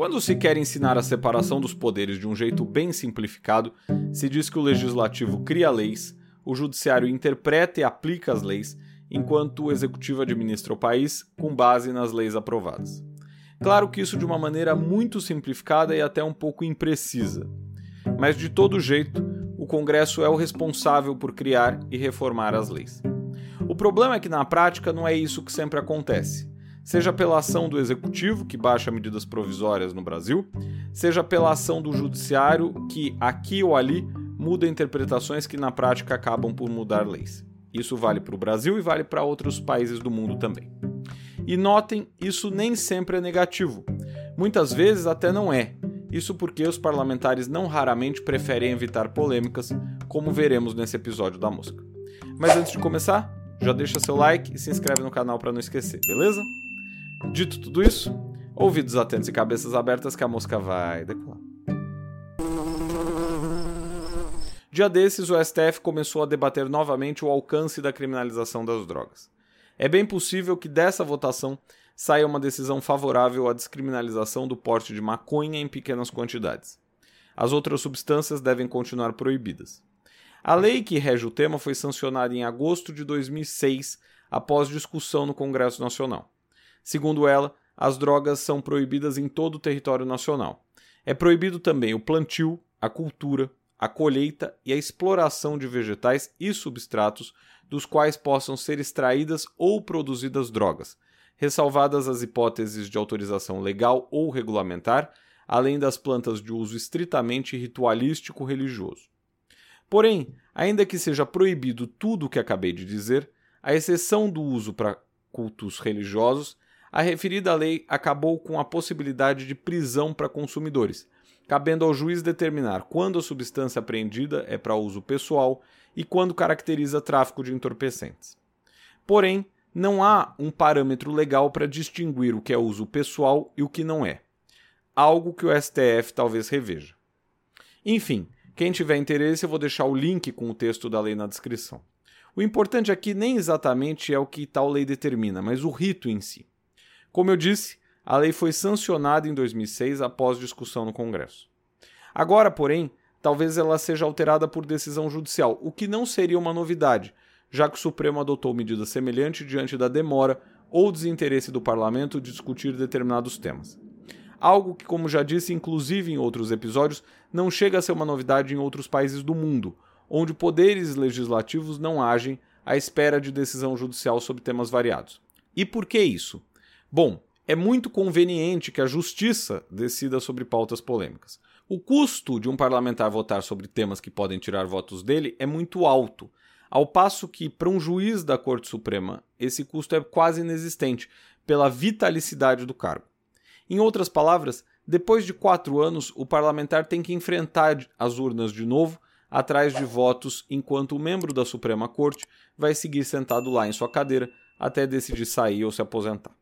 Quando se quer ensinar a separação dos poderes de um jeito bem simplificado, se diz que o legislativo cria leis, o judiciário interpreta e aplica as leis, enquanto o executivo administra o país com base nas leis aprovadas. Claro que isso de uma maneira muito simplificada e até um pouco imprecisa. Mas de todo jeito, o Congresso é o responsável por criar e reformar as leis. O problema é que na prática não é isso que sempre acontece seja pela ação do executivo, que baixa medidas provisórias no Brasil, seja pela ação do judiciário, que aqui ou ali muda interpretações que na prática acabam por mudar leis. Isso vale para o Brasil e vale para outros países do mundo também. E notem, isso nem sempre é negativo. Muitas vezes até não é. Isso porque os parlamentares não raramente preferem evitar polêmicas, como veremos nesse episódio da mosca. Mas antes de começar, já deixa seu like e se inscreve no canal para não esquecer, beleza? Dito tudo isso, ouvidos atentos e cabeças abertas que a mosca vai decolar. Dia desses, o STF começou a debater novamente o alcance da criminalização das drogas. É bem possível que dessa votação saia uma decisão favorável à descriminalização do porte de maconha em pequenas quantidades. As outras substâncias devem continuar proibidas. A lei que rege o tema foi sancionada em agosto de 2006, após discussão no Congresso Nacional. Segundo ela, as drogas são proibidas em todo o território nacional. É proibido também o plantio, a cultura, a colheita e a exploração de vegetais e substratos dos quais possam ser extraídas ou produzidas drogas, ressalvadas as hipóteses de autorização legal ou regulamentar, além das plantas de uso estritamente ritualístico religioso. Porém, ainda que seja proibido tudo o que acabei de dizer, a exceção do uso para cultos religiosos a referida lei acabou com a possibilidade de prisão para consumidores, cabendo ao juiz determinar quando a substância apreendida é para uso pessoal e quando caracteriza tráfico de entorpecentes. Porém, não há um parâmetro legal para distinguir o que é uso pessoal e o que não é. Algo que o STF talvez reveja. Enfim, quem tiver interesse, eu vou deixar o link com o texto da lei na descrição. O importante aqui nem exatamente é o que tal lei determina, mas o rito em si. Como eu disse, a lei foi sancionada em 2006 após discussão no Congresso. Agora, porém, talvez ela seja alterada por decisão judicial, o que não seria uma novidade, já que o Supremo adotou medida semelhante diante da demora ou desinteresse do parlamento de discutir determinados temas. Algo que, como já disse, inclusive em outros episódios, não chega a ser uma novidade em outros países do mundo, onde poderes legislativos não agem à espera de decisão judicial sobre temas variados. E por que isso? Bom, é muito conveniente que a justiça decida sobre pautas polêmicas. O custo de um parlamentar votar sobre temas que podem tirar votos dele é muito alto, ao passo que, para um juiz da Corte Suprema, esse custo é quase inexistente, pela vitalicidade do cargo. Em outras palavras, depois de quatro anos, o parlamentar tem que enfrentar as urnas de novo, atrás de votos, enquanto o membro da Suprema Corte vai seguir sentado lá em sua cadeira até decidir sair ou se aposentar.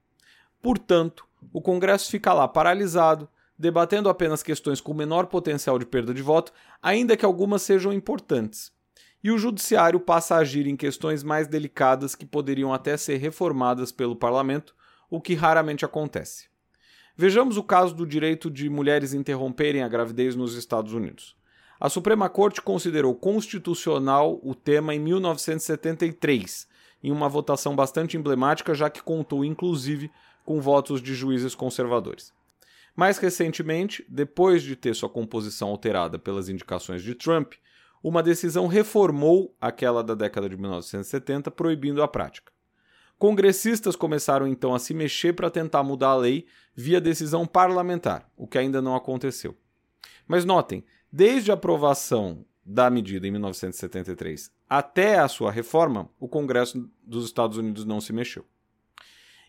Portanto, o Congresso fica lá paralisado, debatendo apenas questões com menor potencial de perda de voto, ainda que algumas sejam importantes. E o Judiciário passa a agir em questões mais delicadas que poderiam até ser reformadas pelo parlamento, o que raramente acontece. Vejamos o caso do direito de mulheres interromperem a gravidez nos Estados Unidos. A Suprema Corte considerou constitucional o tema em 1973, em uma votação bastante emblemática, já que contou inclusive com votos de juízes conservadores. Mais recentemente, depois de ter sua composição alterada pelas indicações de Trump, uma decisão reformou aquela da década de 1970, proibindo a prática. Congressistas começaram então a se mexer para tentar mudar a lei via decisão parlamentar, o que ainda não aconteceu. Mas notem, desde a aprovação da medida em 1973 até a sua reforma, o Congresso dos Estados Unidos não se mexeu.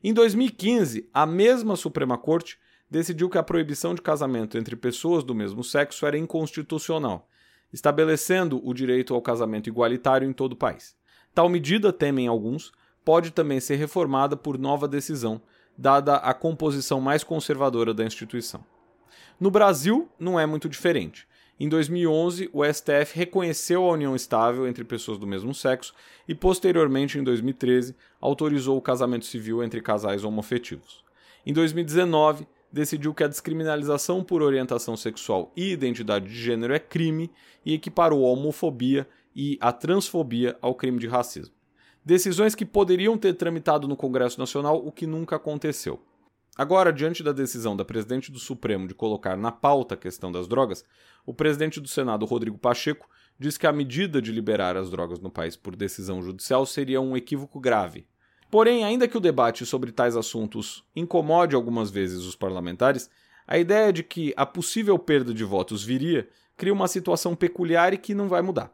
Em 2015, a mesma Suprema Corte decidiu que a proibição de casamento entre pessoas do mesmo sexo era inconstitucional, estabelecendo o direito ao casamento igualitário em todo o país. Tal medida, temem alguns, pode também ser reformada por nova decisão, dada a composição mais conservadora da instituição. No Brasil, não é muito diferente. Em 2011, o STF reconheceu a união estável entre pessoas do mesmo sexo e, posteriormente, em 2013, autorizou o casamento civil entre casais homoafetivos. Em 2019, decidiu que a descriminalização por orientação sexual e identidade de gênero é crime e equiparou a homofobia e a transfobia ao crime de racismo. Decisões que poderiam ter tramitado no Congresso Nacional, o que nunca aconteceu. Agora, diante da decisão da presidente do Supremo de colocar na pauta a questão das drogas, o presidente do Senado, Rodrigo Pacheco, diz que a medida de liberar as drogas no país por decisão judicial seria um equívoco grave. Porém, ainda que o debate sobre tais assuntos incomode algumas vezes os parlamentares, a ideia de que a possível perda de votos viria cria uma situação peculiar e que não vai mudar.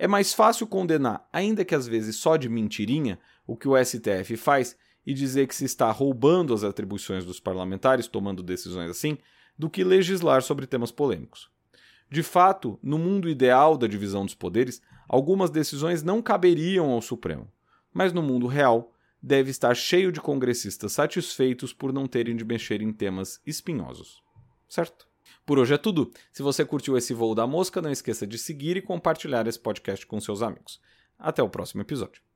É mais fácil condenar, ainda que às vezes só de mentirinha, o que o STF faz e dizer que se está roubando as atribuições dos parlamentares tomando decisões assim, do que legislar sobre temas polêmicos. De fato, no mundo ideal da divisão dos poderes, algumas decisões não caberiam ao Supremo, mas no mundo real, deve estar cheio de congressistas satisfeitos por não terem de mexer em temas espinhosos. Certo? Por hoje é tudo. Se você curtiu esse voo da mosca, não esqueça de seguir e compartilhar esse podcast com seus amigos. Até o próximo episódio.